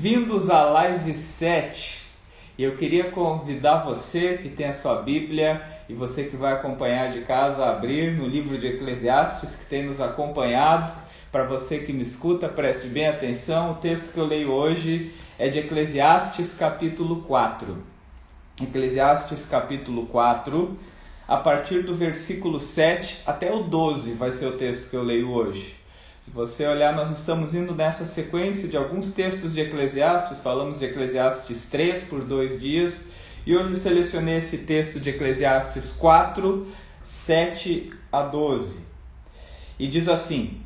Bem-vindos à live 7. Eu queria convidar você que tem a sua Bíblia e você que vai acompanhar de casa a abrir no livro de Eclesiastes que tem nos acompanhado. Para você que me escuta, preste bem atenção. O texto que eu leio hoje é de Eclesiastes capítulo 4. Eclesiastes capítulo 4, a partir do versículo 7 até o 12 vai ser o texto que eu leio hoje. Se você olhar, nós estamos indo nessa sequência de alguns textos de Eclesiastes, falamos de Eclesiastes 3 por dois dias, e hoje eu selecionei esse texto de Eclesiastes 4, 7 a 12. E diz assim: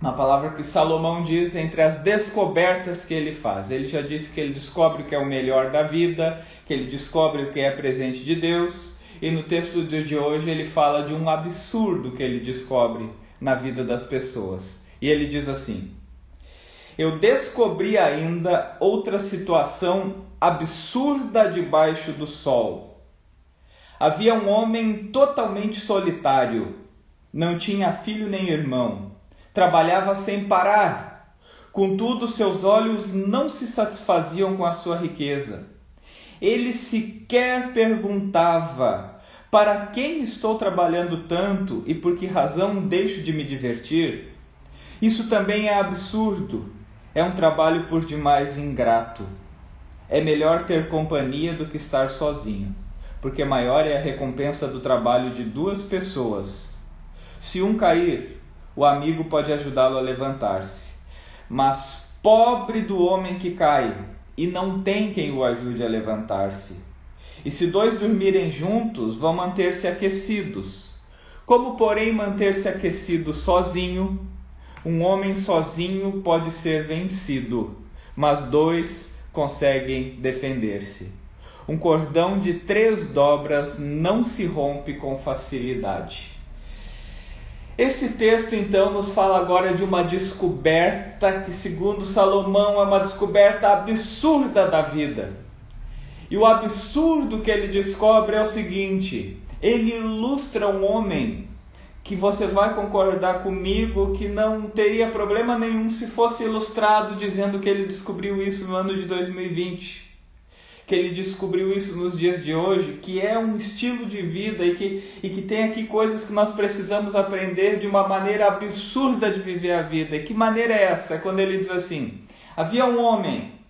uma palavra que Salomão diz entre as descobertas que ele faz. Ele já disse que ele descobre o que é o melhor da vida, que ele descobre o que é presente de Deus, e no texto de hoje ele fala de um absurdo que ele descobre na vida das pessoas. E ele diz assim: Eu descobri ainda outra situação absurda debaixo do sol. Havia um homem totalmente solitário, não tinha filho nem irmão, trabalhava sem parar. Contudo, seus olhos não se satisfaziam com a sua riqueza. Ele sequer perguntava para quem estou trabalhando tanto e por que razão deixo de me divertir? Isso também é absurdo. É um trabalho por demais ingrato. É melhor ter companhia do que estar sozinho, porque maior é a recompensa do trabalho de duas pessoas. Se um cair, o amigo pode ajudá-lo a levantar-se. Mas pobre do homem que cai e não tem quem o ajude a levantar-se. E se dois dormirem juntos, vão manter-se aquecidos. Como, porém, manter-se aquecido sozinho? Um homem sozinho pode ser vencido, mas dois conseguem defender-se. Um cordão de três dobras não se rompe com facilidade. Esse texto então nos fala agora de uma descoberta que, segundo Salomão, é uma descoberta absurda da vida. E o absurdo que ele descobre é o seguinte: ele ilustra um homem que você vai concordar comigo que não teria problema nenhum se fosse ilustrado dizendo que ele descobriu isso no ano de 2020. Que ele descobriu isso nos dias de hoje, que é um estilo de vida e que, e que tem aqui coisas que nós precisamos aprender de uma maneira absurda de viver a vida. E que maneira é essa? Quando ele diz assim: havia um homem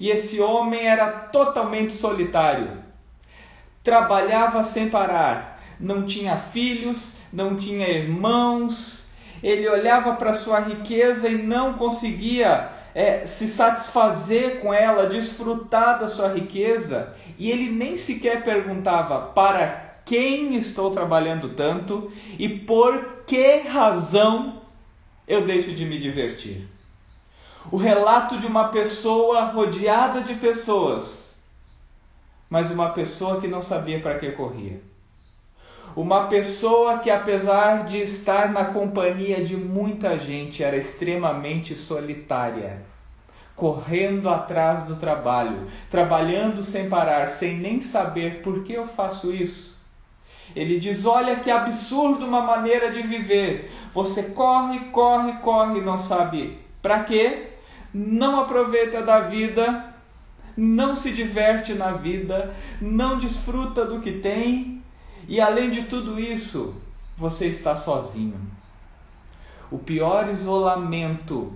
e esse homem era totalmente solitário. Trabalhava sem parar, não tinha filhos, não tinha irmãos. Ele olhava para sua riqueza e não conseguia é, se satisfazer com ela, desfrutar da sua riqueza. E ele nem sequer perguntava para quem estou trabalhando tanto e por que razão eu deixo de me divertir o relato de uma pessoa rodeada de pessoas, mas uma pessoa que não sabia para que corria. Uma pessoa que, apesar de estar na companhia de muita gente, era extremamente solitária, correndo atrás do trabalho, trabalhando sem parar, sem nem saber por que eu faço isso. Ele diz: Olha que absurdo uma maneira de viver. Você corre, corre, corre, não sabe para quê, não aproveita da vida, não se diverte na vida, não desfruta do que tem e além de tudo isso, você está sozinho. O pior isolamento,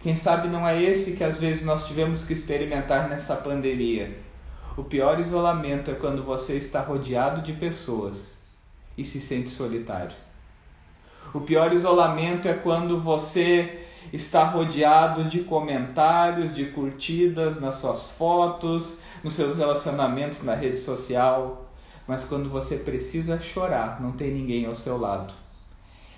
quem sabe não é esse que às vezes nós tivemos que experimentar nessa pandemia. O pior isolamento é quando você está rodeado de pessoas e se sente solitário. O pior isolamento é quando você está rodeado de comentários, de curtidas nas suas fotos, nos seus relacionamentos na rede social, mas quando você precisa chorar, não tem ninguém ao seu lado.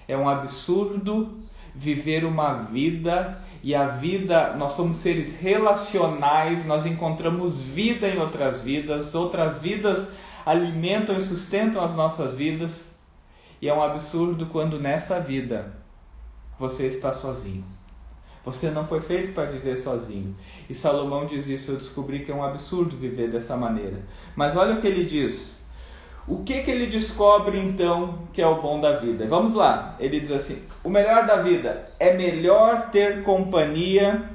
É um absurdo viver uma vida e a vida, nós somos seres relacionais, nós encontramos vida em outras vidas, outras vidas alimentam e sustentam as nossas vidas. E é um absurdo quando nessa vida você está sozinho. Você não foi feito para viver sozinho. E Salomão diz isso, eu descobri que é um absurdo viver dessa maneira. Mas olha o que ele diz. O que, que ele descobre então que é o bom da vida? Vamos lá. Ele diz assim: o melhor da vida é melhor ter companhia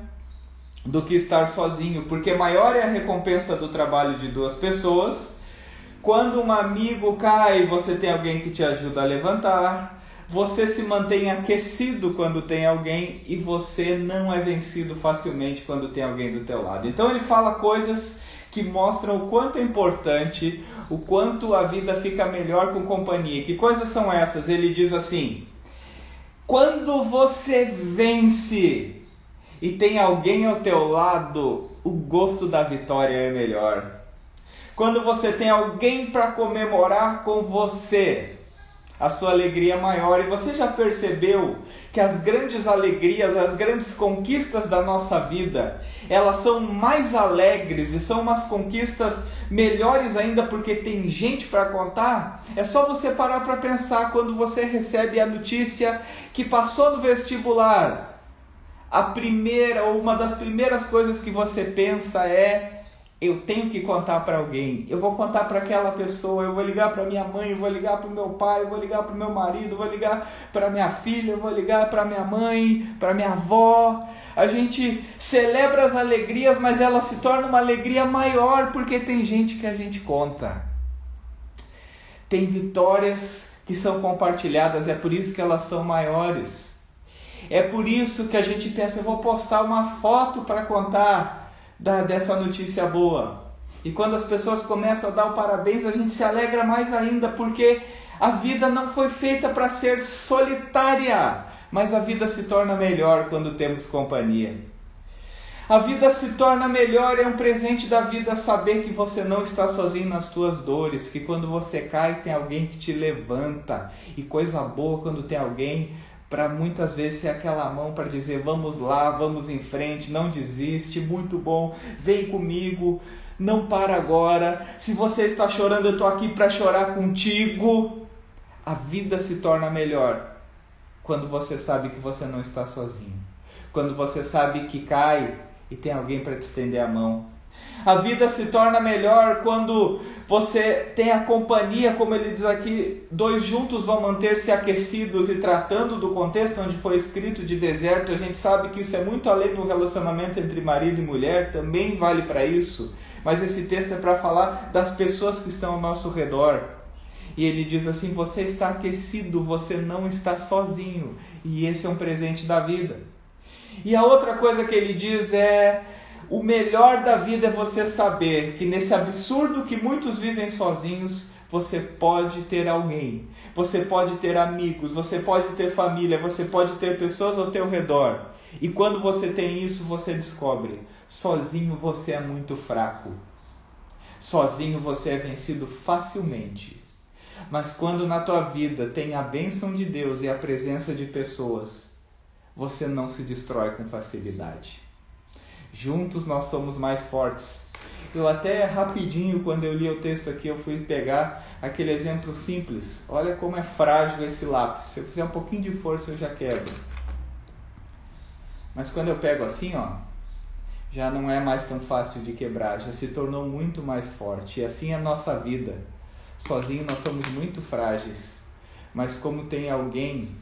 do que estar sozinho, porque maior é a recompensa do trabalho de duas pessoas. Quando um amigo cai, você tem alguém que te ajuda a levantar. Você se mantém aquecido quando tem alguém e você não é vencido facilmente quando tem alguém do teu lado. Então ele fala coisas que mostram o quanto é importante, o quanto a vida fica melhor com companhia. Que coisas são essas? Ele diz assim: quando você vence e tem alguém ao teu lado, o gosto da vitória é melhor. Quando você tem alguém para comemorar com você, a sua alegria maior. E você já percebeu que as grandes alegrias, as grandes conquistas da nossa vida, elas são mais alegres e são umas conquistas melhores ainda porque tem gente para contar? É só você parar para pensar quando você recebe a notícia que passou no vestibular. A primeira ou uma das primeiras coisas que você pensa é eu tenho que contar para alguém. Eu vou contar para aquela pessoa, eu vou ligar para minha mãe, eu vou ligar para o meu pai, eu vou ligar para o meu marido, eu vou ligar para minha filha, eu vou ligar para minha mãe, para minha avó. A gente celebra as alegrias, mas ela se torna uma alegria maior porque tem gente que a gente conta. Tem vitórias que são compartilhadas, é por isso que elas são maiores. É por isso que a gente pensa, eu vou postar uma foto para contar da, dessa notícia boa. E quando as pessoas começam a dar o parabéns, a gente se alegra mais ainda, porque a vida não foi feita para ser solitária, mas a vida se torna melhor quando temos companhia. A vida se torna melhor, é um presente da vida saber que você não está sozinho nas tuas dores, que quando você cai tem alguém que te levanta. E coisa boa quando tem alguém para muitas vezes ser aquela mão para dizer vamos lá, vamos em frente, não desiste, muito bom, vem comigo, não para agora. Se você está chorando, eu estou aqui para chorar contigo. A vida se torna melhor quando você sabe que você não está sozinho, quando você sabe que cai e tem alguém para te estender a mão. A vida se torna melhor quando você tem a companhia, como ele diz aqui, dois juntos vão manter-se aquecidos e tratando do contexto onde foi escrito de deserto, a gente sabe que isso é muito além do relacionamento entre marido e mulher, também vale para isso. Mas esse texto é para falar das pessoas que estão ao nosso redor. E ele diz assim: você está aquecido, você não está sozinho. E esse é um presente da vida. E a outra coisa que ele diz é o melhor da vida é você saber que nesse absurdo que muitos vivem sozinhos, você pode ter alguém, você pode ter amigos, você pode ter família, você pode ter pessoas ao teu redor. E quando você tem isso, você descobre: sozinho você é muito fraco. Sozinho você é vencido facilmente. Mas quando na tua vida tem a bênção de Deus e a presença de pessoas, você não se destrói com facilidade. Juntos nós somos mais fortes. Eu até rapidinho, quando eu li o texto aqui, eu fui pegar aquele exemplo simples. Olha como é frágil esse lápis. Se eu fizer um pouquinho de força, eu já quebro. Mas quando eu pego assim, ó, já não é mais tão fácil de quebrar, já se tornou muito mais forte. E assim é a nossa vida. Sozinho nós somos muito frágeis. Mas como tem alguém,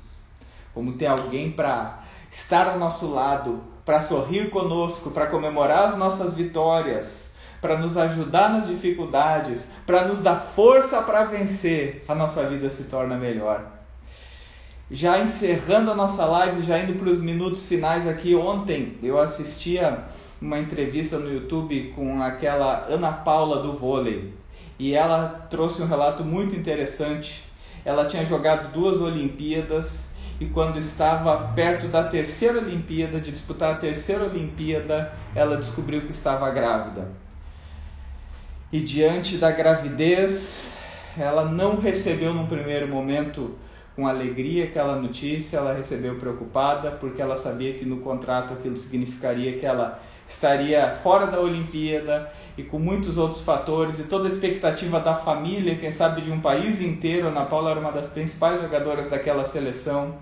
como tem alguém para estar ao nosso lado, para sorrir conosco, para comemorar as nossas vitórias, para nos ajudar nas dificuldades, para nos dar força para vencer, a nossa vida se torna melhor. Já encerrando a nossa live, já indo para os minutos finais aqui, ontem eu assistia uma entrevista no YouTube com aquela Ana Paula do vôlei e ela trouxe um relato muito interessante. Ela tinha jogado duas Olimpíadas e quando estava perto da terceira Olimpíada, de disputar a terceira Olimpíada, ela descobriu que estava grávida. E diante da gravidez, ela não recebeu num primeiro momento com alegria aquela notícia, ela recebeu preocupada, porque ela sabia que no contrato aquilo significaria que ela estaria fora da Olimpíada e com muitos outros fatores e toda a expectativa da família, quem sabe de um país inteiro. Ana Paula era uma das principais jogadoras daquela seleção.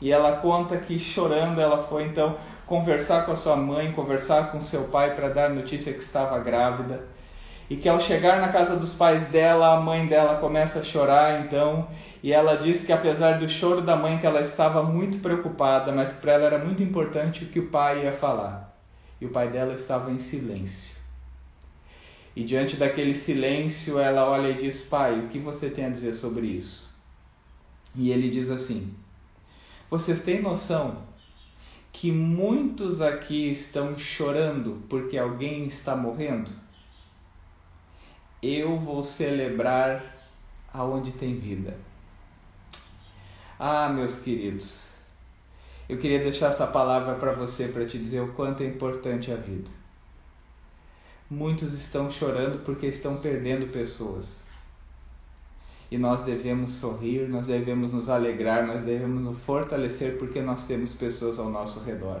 E ela conta que chorando ela foi então conversar com a sua mãe, conversar com seu pai para dar notícia que estava grávida. E que ao chegar na casa dos pais dela, a mãe dela começa a chorar então, e ela diz que apesar do choro da mãe que ela estava muito preocupada, mas para ela era muito importante o que o pai ia falar. E o pai dela estava em silêncio. E diante daquele silêncio, ela olha e diz: Pai, o que você tem a dizer sobre isso? E ele diz assim: Vocês têm noção que muitos aqui estão chorando porque alguém está morrendo? Eu vou celebrar aonde tem vida. Ah, meus queridos, eu queria deixar essa palavra para você para te dizer o quanto é importante a vida. Muitos estão chorando porque estão perdendo pessoas. E nós devemos sorrir, nós devemos nos alegrar, nós devemos nos fortalecer porque nós temos pessoas ao nosso redor.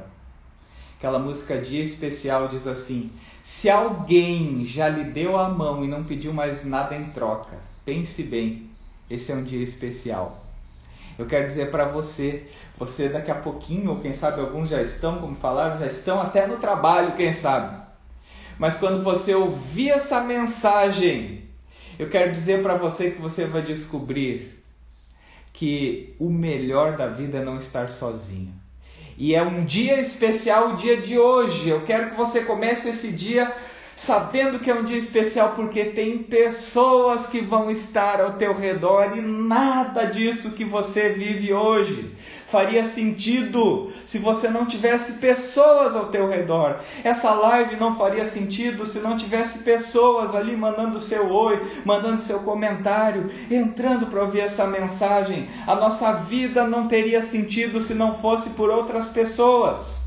Aquela música Dia Especial diz assim: Se alguém já lhe deu a mão e não pediu mais nada em troca, pense bem, esse é um dia especial. Eu quero dizer para você, você daqui a pouquinho, ou quem sabe alguns já estão, como falaram, já estão até no trabalho, quem sabe. Mas quando você ouvir essa mensagem, eu quero dizer para você que você vai descobrir que o melhor da vida é não estar sozinho. E é um dia especial, o dia de hoje. Eu quero que você comece esse dia sabendo que é um dia especial porque tem pessoas que vão estar ao teu redor e nada disso que você vive hoje faria sentido se você não tivesse pessoas ao teu redor. Essa live não faria sentido se não tivesse pessoas ali mandando seu oi, mandando seu comentário, entrando para ouvir essa mensagem. A nossa vida não teria sentido se não fosse por outras pessoas.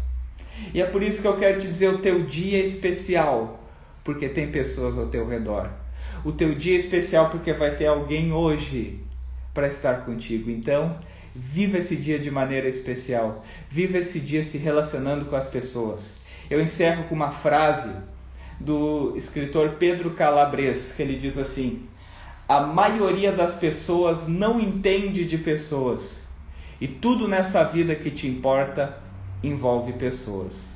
E é por isso que eu quero te dizer: o teu dia é especial porque tem pessoas ao teu redor. O teu dia é especial porque vai ter alguém hoje para estar contigo. Então, viva esse dia de maneira especial. Viva esse dia se relacionando com as pessoas. Eu encerro com uma frase do escritor Pedro Calabres, que ele diz assim: A maioria das pessoas não entende de pessoas, e tudo nessa vida que te importa envolve pessoas.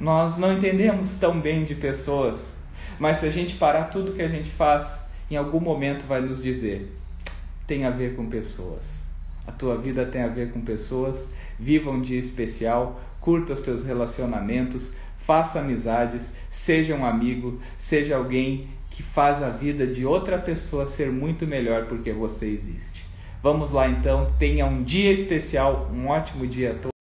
Nós não entendemos tão bem de pessoas, mas se a gente parar tudo que a gente faz, em algum momento vai nos dizer: tem a ver com pessoas. A tua vida tem a ver com pessoas. Viva um dia especial, curta os teus relacionamentos, faça amizades, seja um amigo, seja alguém que faz a vida de outra pessoa ser muito melhor porque você existe. Vamos lá então, tenha um dia especial, um ótimo dia a todos.